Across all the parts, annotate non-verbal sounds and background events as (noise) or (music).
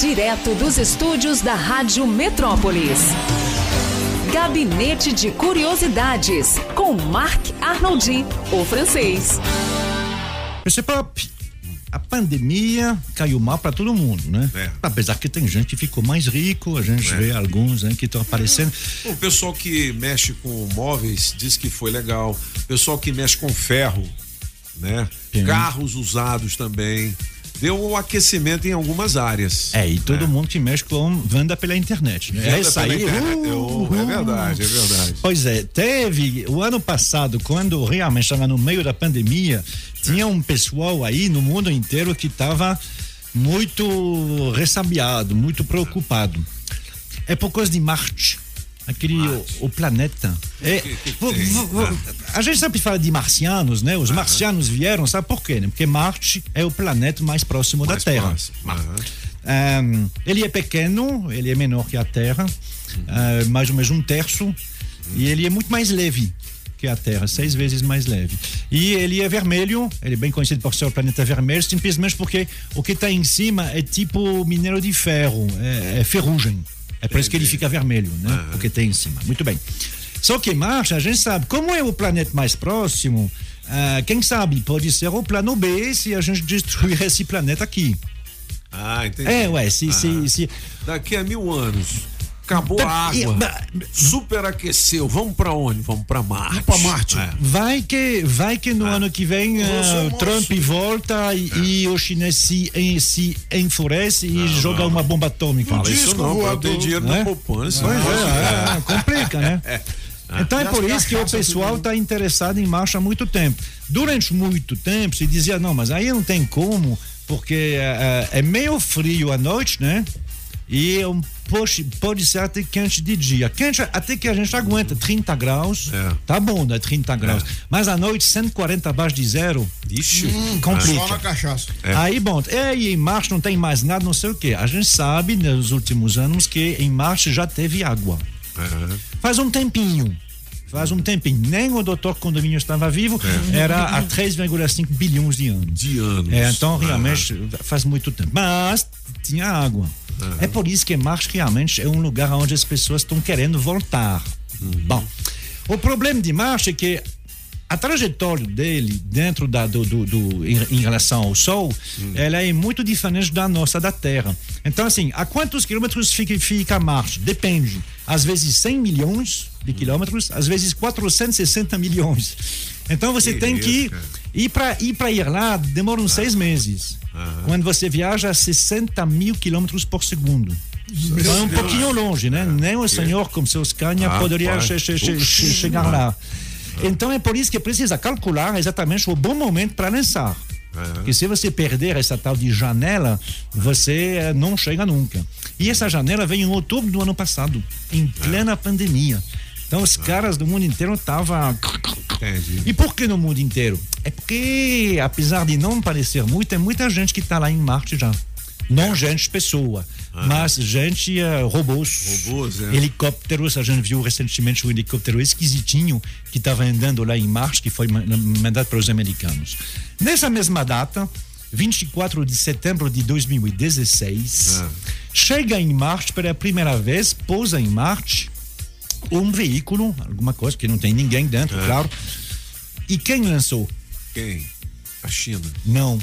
Direto dos estúdios da Rádio Metrópolis. Gabinete de Curiosidades, com Marc Arnoldi, o francês. Mr. Pop, a pandemia caiu mal para todo mundo, né? É. Apesar que tem gente que ficou mais rico, a gente É. vê alguns né, que estão aparecendo. O pessoal que mexe com móveis diz que foi legal. O pessoal que mexe com ferro, né? Sim. Carros usados também. Deu um aquecimento em algumas áreas. É, e todo mundo que mexe com venda pela internet, né? Venda Essa pela aí, internet. uh, É verdade, é verdade. Pois é, teve o ano passado, quando realmente estava no meio da pandemia, tinha um pessoal aí no mundo inteiro que estava muito ressabiado, muito preocupado. É por causa de Marte. Aquele, o, o planeta. É, vo- vo- a gente sempre fala de marcianos, né? Os marcianos vieram, sabe por quê? né? Porque Marte é o planeta mais próximo Mais da Terra. próximo. Um, ele é pequeno, ele é menor que a Terra, uh, mais ou menos um terço, e ele é muito mais leve que a Terra, seis vezes mais leve. E ele é vermelho, ele é bem conhecido por ser o planeta vermelho, simplesmente porque o que está em cima é tipo minério de ferro, é, é ferrugem. É por isso que ele fica vermelho, né? Porque tem em cima. Muito bem. Só que Marte, a gente sabe, como é o planeta mais próximo, ah, quem sabe pode ser o plano B se a gente destruir (laughs) esse planeta aqui. Ah, entendi. É, ué, se, se, Ah. se, Daqui a mil anos. Acabou a água. Superaqueceu. Vamos pra onde? Vamos pra Marte. pra Marte. É. Vai que, vai que no ano que vem é o Trump volta e, e o chinês se, en- se enfurece e joga uma bomba atômica. Fala isso não, eu voador, tenho dinheiro né? na poupança. Pois é, é, complica, né? (laughs) Então é por isso que o pessoal está interessado em marcha há muito tempo. Durante muito tempo se dizia, não, mas aí não tem como, porque eh, é meio frio à noite, né? E é um, pode, pode ser até quente de dia. Quente até que a gente aguenta 30 graus. É. Tá bom, né? 30 graus. Mas à noite, 140 abaixo de zero, Ixi. complica. Só na cachaça. Aí, bom, é, e em Marte não tem mais nada, não sei o quê. A gente sabe nos últimos anos que em Marte já teve água. Aham. Faz um tempinho. Faz um tempinho. Nem o doutor Condomínio estava vivo, era há 3,5 bilhões de anos. De anos. É, então, realmente, faz muito tempo. Mas tinha água. É por isso que Marte realmente é um lugar onde as pessoas estão querendo voltar. Bom, o problema de Marte é que a trajetória dele dentro da, do, do, do- em, em relação ao Sol, ela é muito diferente da nossa, da Terra. Então, assim, a quantos quilômetros fica, fica Marte? Depende. Às vezes 100 milhões de quilômetros, às vezes 460 milhões. Então, você Que tem isso, que cara. Ir para ir para ir lá, demora uns seis meses. Quando você viaja a 60 mil quilômetros por segundo. Então é um pouquinho longe, né? Nem o senhor, com seus Scania, Ah, poderia che- che- che- chegar lá. Então é por isso que precisa calcular exatamente o bom momento para lançar. Porque se você perder essa tal de janela, você eh, não chega nunca. E essa janela veio em outubro do ano passado, em plena pandemia. Então os caras do mundo inteiro estavam. Entendi. E por que no mundo inteiro? É porque, apesar de não parecer muito, tem muita gente que está lá em Marte já. Não gente pessoa, mas gente eh, robôs, Robôs, é. helicópteros. A gente viu recentemente um helicóptero esquisitinho que estava andando lá em Marte, que foi ma- mandado para os americanos. Nessa mesma data, 24 de setembro de 2016, Ah. chega em Marte pela primeira vez, pousa em Marte, um veículo, alguma coisa que não tem ninguém dentro, claro. E quem lançou? Quem? A China. Não,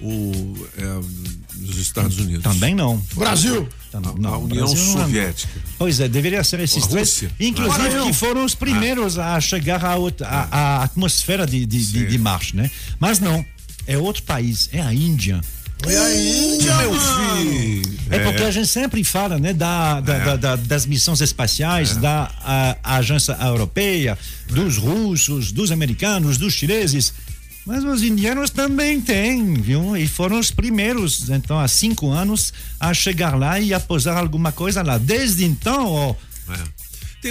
O, é, os Estados Unidos. também não. Brasil. Tam- A, não, a União Brasil não é. Soviética. Pois é, deveria ser esses A três. Rússia. Inclusive, Maranhão. que foram os primeiros a chegar à, à- à atmosfera de, de, de, de Marte, né? Mas não, é outro país, é a Índia. E a Índia, Meu filho. É, porque a gente sempre fala né, da, da- É. da- da- das missões espaciais, da a- agência europeia, dos russos, dos americanos, dos chineses. Mas os indianos também têm, viu? E foram os primeiros, então, há cinco anos, a chegar lá e a posar alguma coisa lá. Desde então, ó,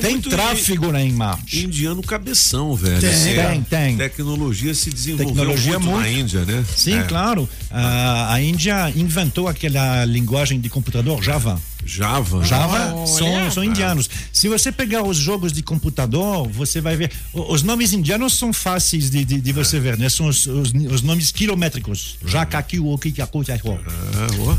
Tem muito tráfego lá em Marte. Indiano cabeção, velho. Tem. Assim, Tem, tem. Tecnologia se desenvolveu Tecnologia muito, na muito. Índia, né? Sim, É. claro. Ah, a Índia inventou aquela linguagem de computador Java. Java. Java Olha. são, são indianos. Se você pegar os jogos de computador, você vai ver. Os nomes indianos são fáceis de, de, de você ver, né? São os, os, os nomes quilométricos. Jakakiwoki,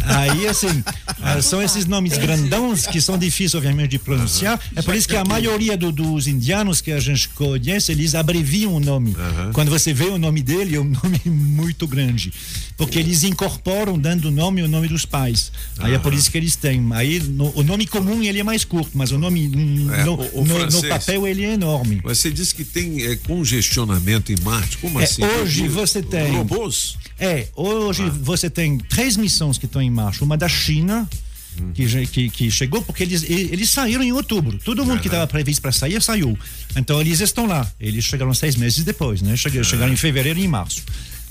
Ah. Aí, assim, Ah, são esses nomes grandões que são difíceis, obviamente, de pronunciar. É por isso que a maioria do- dos indianos que a gente conhece, eles abreviam o nome. Quando você vê o nome dele, é um nome muito grande. Porque eles incorporam, dando nome, o nome dos pais. Aí é por isso que eles têm. Aí no- o nome comum ele é mais curto, mas o nome hum, É, no, o- o no- no francês. papel ele é enorme. Você disse que tem é, congestionamento em Marte. Como É, assim? hoje você tem- Robôs? É, hoje você tem três missões que estão em marcha. Uma da China, que, já- que, que chegou, porque eles, eles saíram em outubro. Todo mundo que estava previsto para sair, saiu. Então eles estão lá. Eles chegaram seis meses depois, né? Chegaram, chegaram em fevereiro e em março.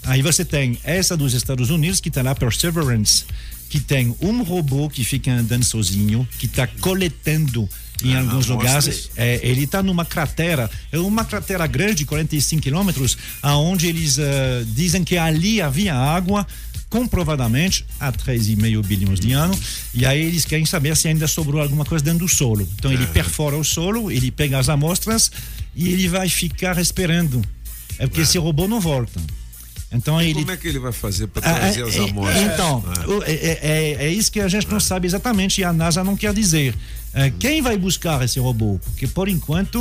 Aí você tem essa dos Estados Unidos, que está lá, Perseverance, que tem um robô que fica andando sozinho, que está coletando em Ah, alguns lugares. É, ele está numa cratera, é uma cratera grande, 45 quilômetros, aonde eles eh, dizem que ali havia água, comprovadamente, há 3,5 bilhões de anos, e aí eles querem saber se ainda sobrou alguma coisa dentro do solo. Então ele perfora o solo, ele pega as amostras e ele vai ficar esperando. É porque esse robô não volta. Então ele Como é que ele vai fazer para ah, trazer é, as é, amostras? Então, Ah. o- é, é- é isso que a gente não sabe exatamente e a NASA não quer dizer. É, quem vai buscar esse robô? Porque por enquanto,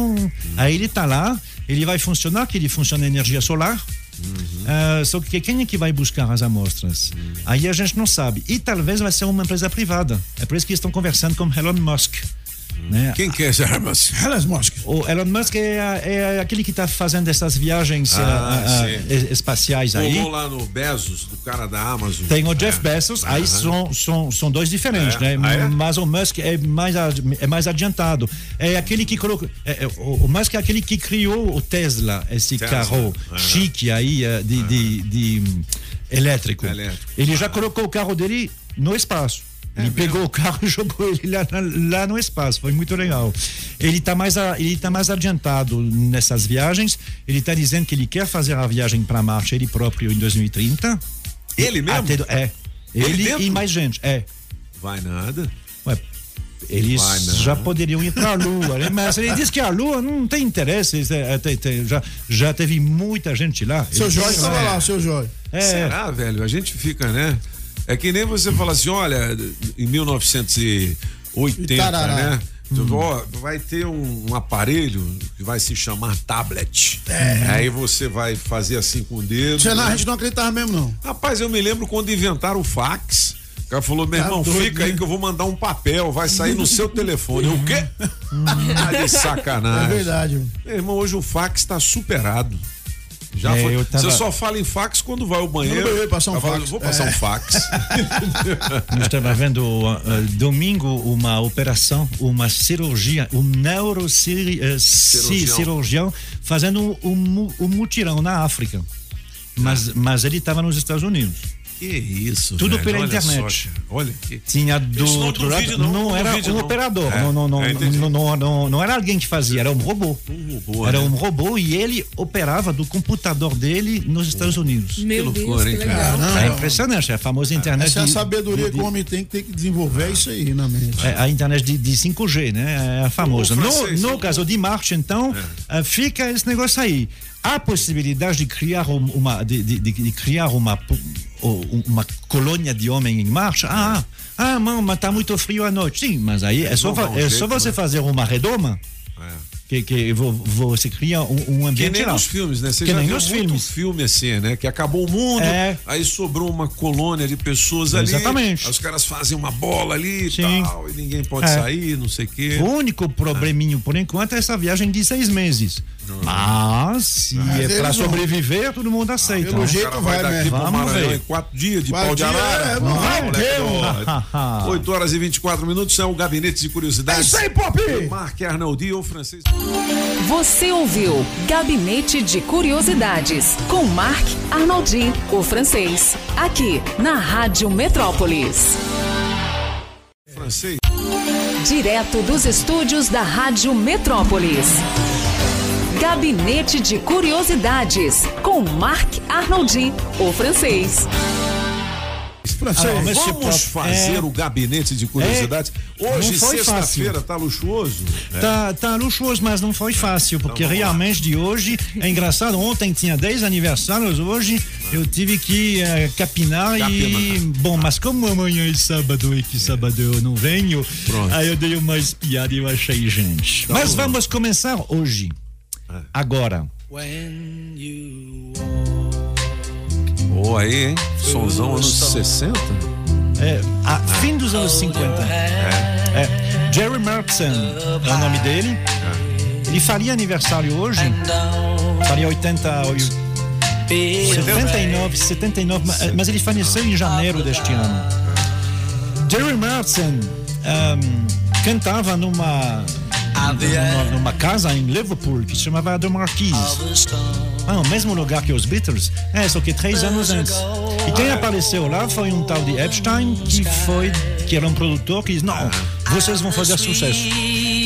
aí ele está lá, ele vai funcionar, que ele funciona energia solar. É, só que quem é que vai buscar as amostras? Aí a gente não sabe. E talvez vai ser uma empresa privada. É por isso que estão conversando com Elon Musk. Né? Quem quer essa armas? Elas Musk. O Elon Musk é, é aquele que está fazendo essas viagens Ah, ah, ah, sim. es- espaciais aí. Rolou lá no Bezos, do cara da Amazon. Tem o Jeff É. Bezos, aí são, são, são dois diferentes, É. né? Ah, é? Mas o Musk é mais, é mais adiantado. É aquele que colocou. é- é, o, Musk é aquele que criou o Tesla, esse Tesla. carro Aham. chique aí eh, de, de, de, hum, elétrico. Elétrico. Ele já colocou o carro dele no espaço. Ele pegou o carro e (laughs) jogou ele lá, lá no espaço. Foi muito legal. Ele está mais, ele tá mais adiantado nessas viagens. Ele está dizendo que ele quer fazer a viagem para Marte ele próprio em 2030. Ele mesmo? Até é. Ele Ele, e mais gente. É. Vai nada. Ué, eles Vai, já poderiam ir para a Lua, né? mas ele diz que a Lua não tem interesse. é- tem- já, já teve muita gente lá. Seu Ele Jorge estava é, lá, o seu Jorge. É, Será, velho? A gente fica, né? É que nem você fala assim, olha, em 1980, Tarará. né? Hum. vai ter um, um aparelho que vai se chamar tablet. É. Aí você vai fazer assim com o dedo. Senão né? a gente não acreditava mesmo, não. Rapaz, eu me lembro quando inventaram o fax. O cara falou, meu Tá irmão, doido, fica aí né? que eu vou mandar um papel, vai sair no seu telefone. O quê? Ah, (laughs) de É sacanagem. verdade. Meu irmão, hoje o fax está superado. Já É, foi. eu tava- Você só fala em fax quando vai ao banheiro. Banheiro, passar um fax. Vou passar É. um fax. (laughs) Eu estava vendo uh, uh, domingo uma operação, uma cirurgia, um neurocirurgião Cirurgião. cirurgião fazendo um, um mutirão na África. Mas, mas ele estava nos Estados Unidos. Que isso, Tudo velho, pela olha internet. só, cara. olha aqui. Tinha do Isso não outro lado, não, não, não era um não. operador, É, não, não, não, é, não, não, não, não era alguém que fazia, era um robô. Um robô, Era né? um robô e ele operava do computador dele nos Estados Unidos. Meu Que Deus, loucura, que hein, legal. Caramba. É impressionante, é a famosa internet. Essa é a sabedoria de- que o homem tem que ter que desenvolver, é isso aí na mente. É a internet de, de 5G, né? É a famosa. No, francês, no caso de Marte, então, eh, fica esse negócio aí. Há possibilidade de criar um- uma, de, de- de- criar uma, uma colônia de homem em Marte? Ah, ah, não, mas tá muito frio à noite. Sim, mas aí é só, é só você né? fazer uma redoma É. que, que vo- você cria um, um Que ambiente nem lá. nos filmes, né? Você Que já nem viu nos filmes. filme assim, né? Que acabou o mundo, É. aí sobrou uma colônia de pessoas ali. Exatamente. Os caras fazem uma bola ali e tal, e ninguém pode É. sair, não sei o quê. O único probleminho, por enquanto, é essa viagem de seis meses. Mas, se Mas é vão- sobreviver, todo mundo aceita. pelo né? O jeito vai vai, daqui né? pro Vamos ver. em quatro dias de Quatro pau de arara. é, lá, vai, moleque. Deus. (laughs) 8 horas e 24 minutos é o Gabinete de É Curiosidades. isso aí, Pop! Marc Arnoldi ou francês. Você ouviu Gabinete de Curiosidades com Marc Arnoldi, o francês. Aqui na Rádio Metrópolis. Francês. Direto dos estúdios da Rádio Metrópolis. Gabinete de Curiosidades com Marc Arnoldi, o francês. francês. Ah, Vamos Pop, fazer é- o gabinete de curiosidades. Hoje, não foi sexta-feira, tá luxuoso. né? Tá, tá luxuoso, mas não foi fácil, porque Então, realmente de hoje é engraçado. Ontem tinha 10 aniversários, hoje eu tive que eh, capinar, e. Capinar. Bom, mas como amanhã é sábado e que sábado eu não venho, Pronto. aí eu dei uma espiada e eu achei gente. Então, mas vamos começar hoje. É. Agora. Ô, aí, hein? Sonzão anos 60? É, a fim dos anos 50. É. Jerry Merckson é o nome dele. Ele faria aniversário hoje. Faria 80. oi- 79, 79, ma- mas ele faleceu em janeiro deste ano. Jerry Merckson ahm, cantava numa, numa, numa casa em Liverpool que se chamava The Marquis. Ah, o mesmo lugar que os Beatles. É, só que três anos antes. E quem apareceu lá foi um tal de Epstein, que foi, que era um produtor que disse, não, vocês vão fazer sucesso.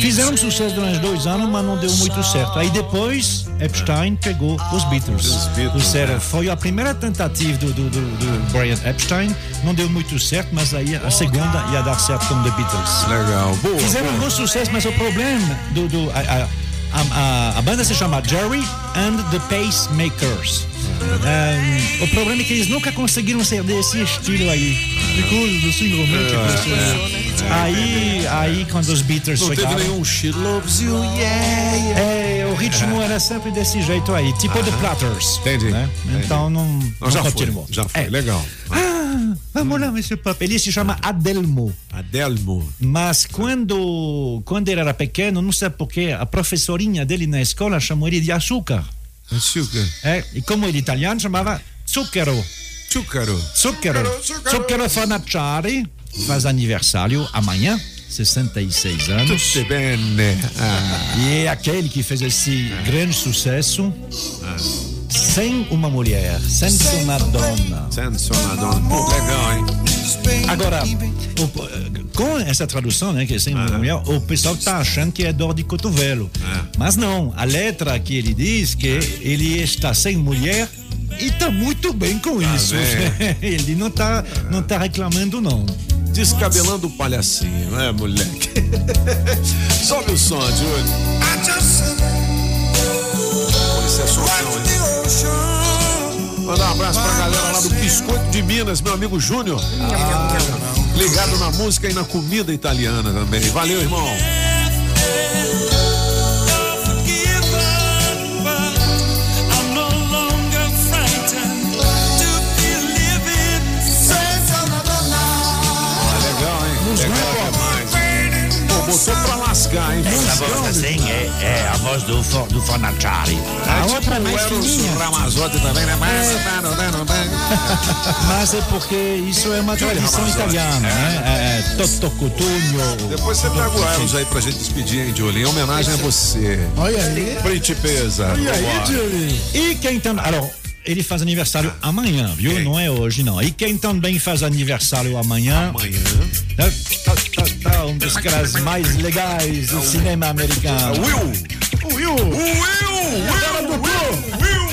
Fizeram sucesso durante dois anos, mas não deu muito certo. Aí depois, Epstein pegou os Beatles. Os Beatles, Ou seja, né? foi a primeira tentativa do, do, do, do Brian Epstein, não deu muito certo, mas aí a segunda ia dar certo como The Beatles. Legal. Boa. Fizeram um bom sucesso, mas o problema do. do a, a, a- a banda se chama Jerry and the Pacemakers. Um, o problema é que eles nunca conseguiram ser desse estilo aí. De coisas assim românticas. Aí, aí, quando os Beatles Não teve chegaram. nenhum She Loves You, yeah, yeah. É, o ritmo (laughs) era sempre desse jeito aí, tipo The Platters. Entendi, né? entendi. Então não, Não, não já foi, continuou. já foi. É. Legal. Vamos lá, Mr. Pop. Ele se chama Adelmo. Adelmo. Mas quando, quando ele era pequeno, não sei porquê, a professorinha dele na escola chamou ele de açúcar. Açúcar. É, e como ele é italiano, chamava zucchero. Chúcaro. Zucchero. Zucchero Fanacciari faz aniversário amanhã, 66 anos. Tudo bene. Ah, E é aquele que fez esse grande sucesso sem uma mulher, senza uma donna. sensacional. Pô, legal, hein? Agora, o- com essa tradução, né, que é sem uma mulher, o pessoal tá achando que é dor de cotovelo. Mas não, a letra que ele diz que ele está sem mulher e tá muito bem com isso. bem. (laughs) ele não tá, não tá reclamando, não. Descabelando o palhacinho, né, moleque? (laughs) Sobe o som, Júlio. Esse é? Mandar um abraço pra galera lá do Biscoito de Minas, meu amigo Júnior. Ligado na música e na comida italiana também. Valeu, irmão. É, é a voz do, Fo- do Fonacciari. A outra é mais fininha. Ramazotti também, né? Mas é porque isso é uma tradição italiana, né? É, é, Toto Cotugno. Depois você pega o Eros aí pra gente despedir, hein, Julie? Em homenagem a você. Olha aí. Principesa. E aí. Julie? E quem também. Ele faz aniversário amanhã, viu? Quem? Não é hoje, não. E quem também faz aniversário amanhã. Amanhã. Tá, tá, tá, tá, um dos caras mais legais do cinema americano. Will! Will. Will! Will! Will! Will!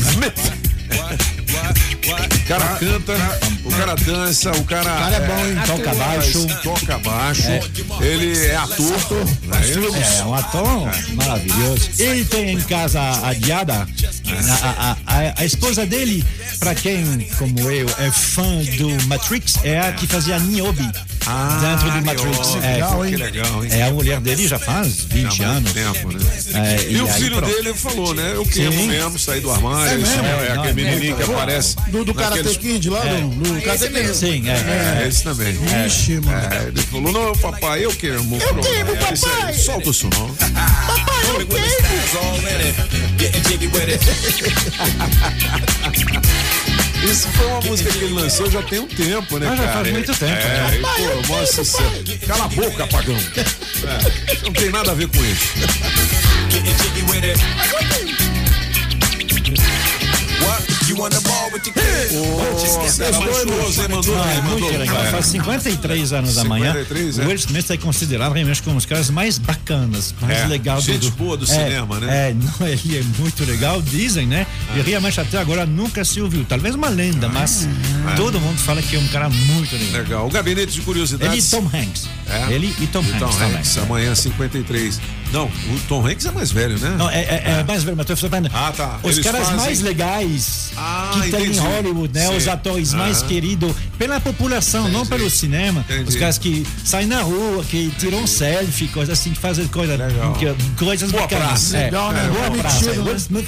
(laughs) Smith! O cara canta, o cara dança, o cara. O cara é bom, hein? Toca baixo. Toca baixo. Ele é ator. não é isso? É um ator maravilhoso. Ele tem em casa a Diada, a, a, a, a esposa dele, pra quem, como eu, é fã do Matrix, é a que fazia Niobe dentro do Matrix. É, legal, hein? Que legal, hein? é a mulher dele já faz 20 Há muito anos. tempo, né? É, E, o aí, filho pronto. dele falou, né? Eu quero mesmo sair do armário. É mesmo? é, é Não, aquele é menininho que aparece. Do, do Karate naqueles- Kid lá, do, do Karate Kid. Sim, é. É, esse também. Ixi, mano. É, ele falou, não, papai, eu quero. Eu quero, papai. Solta o som. Isso foi uma música que ele lançou já tem um tempo, né, Ah, já cara? faz muito tempo, É, né? pô, maior sucesso. Cala a boca, apagão. É, não tem nada a ver com isso. What? Ah, bem, é muito mandou. legal. É. Faz 53 anos da manhã. 53, o é. Will Smith é considerado realmente como um dos caras mais bacanas, mais É, legal gente do, boa do é, cinema, né? É, não, (laughs) ele é muito legal, dizem, né? E realmente até agora nunca se ouviu. Talvez uma lenda, mas todo mundo fala que é um cara muito legal. Legal. O gabinete de Ele e curiosidades. Tom Hanks. É? Ele e Tom E Hanks Tom também. Hanks, amanhã 53. Não, o Tom Hanks é mais velho, né? Não, é, é, é mais velho, mas tô falando. Ah, tá. Os Eles caras fazem- mais legais Ah, que tem em entendi. Hollywood, né? Sim. Os atores mais Aham. queridos pela população, não Entendi. pelo cinema. Entendi. Os caras que saem na rua, que tiram selfie, coisas assim, que fazem coisa, que- coisas Boa bacanas. praça. É, Legal, né? Boa Permitido, praça. né?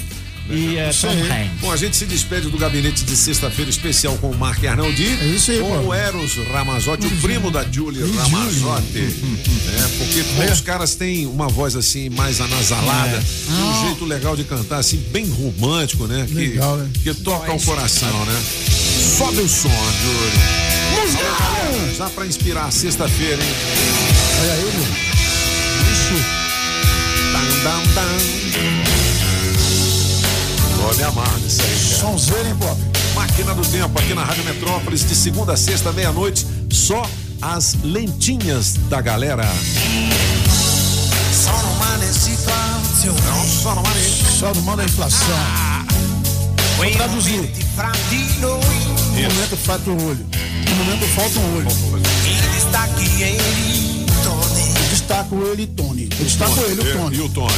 E eh, Tom aí. Hanks. Bom, a gente se despede do gabinete de sexta-feira especial com o Mark Arnaldi. É isso aí, com pô. o Eros Ramazotti, o primo da Julie Ramazotti. (laughs) É, porque pô, os caras têm uma voz assim mais anasalada, É. um jeito legal de cantar, assim, bem romântico, né? Que, Legal, né? que toca o coração, né? Sobe o som, Julie. Alô, galera, Já pra inspirar sexta-feira, hein? Olha aí, meu. Ixi. Dam, dam, dam. Vou me amar nisso aí, cara. Sonzeira, hein, Pop? Máquina do Tempo, aqui na Rádio Metrópolis, de segunda a sexta, meia-noite, só as lentinhas da galera. Sono umane situazioni, Não, só no. Só no mão da inflação. traduzir. fra di noi, No momento falta um olho. No momento falta um olho. e ritorni, Destaco ele e Tony. Eu destaco ele, o E Tony. o Tony?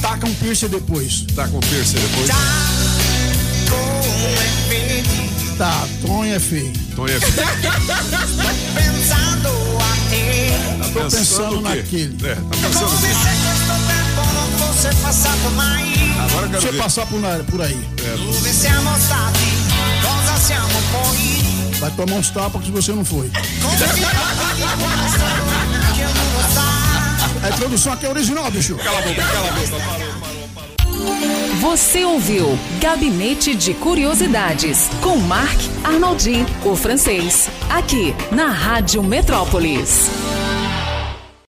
Taca um piercing depois. Tá com o piercing depois? come vedi, Tá, Tony é feio. Tony é pensando te, Tô pensando o quê? naquele. É, tá pensando mai, Agora eu quero eu ver. passar por, por aí. poi, Vai tomar uns tapas que você não foi. (laughs) A introdução aqui é original, bicho. Cala a boca, cala a boca. Você ouviu Gabinete de Curiosidades com Marc Arnoldi, o francês, aqui na Rádio Metrópolis.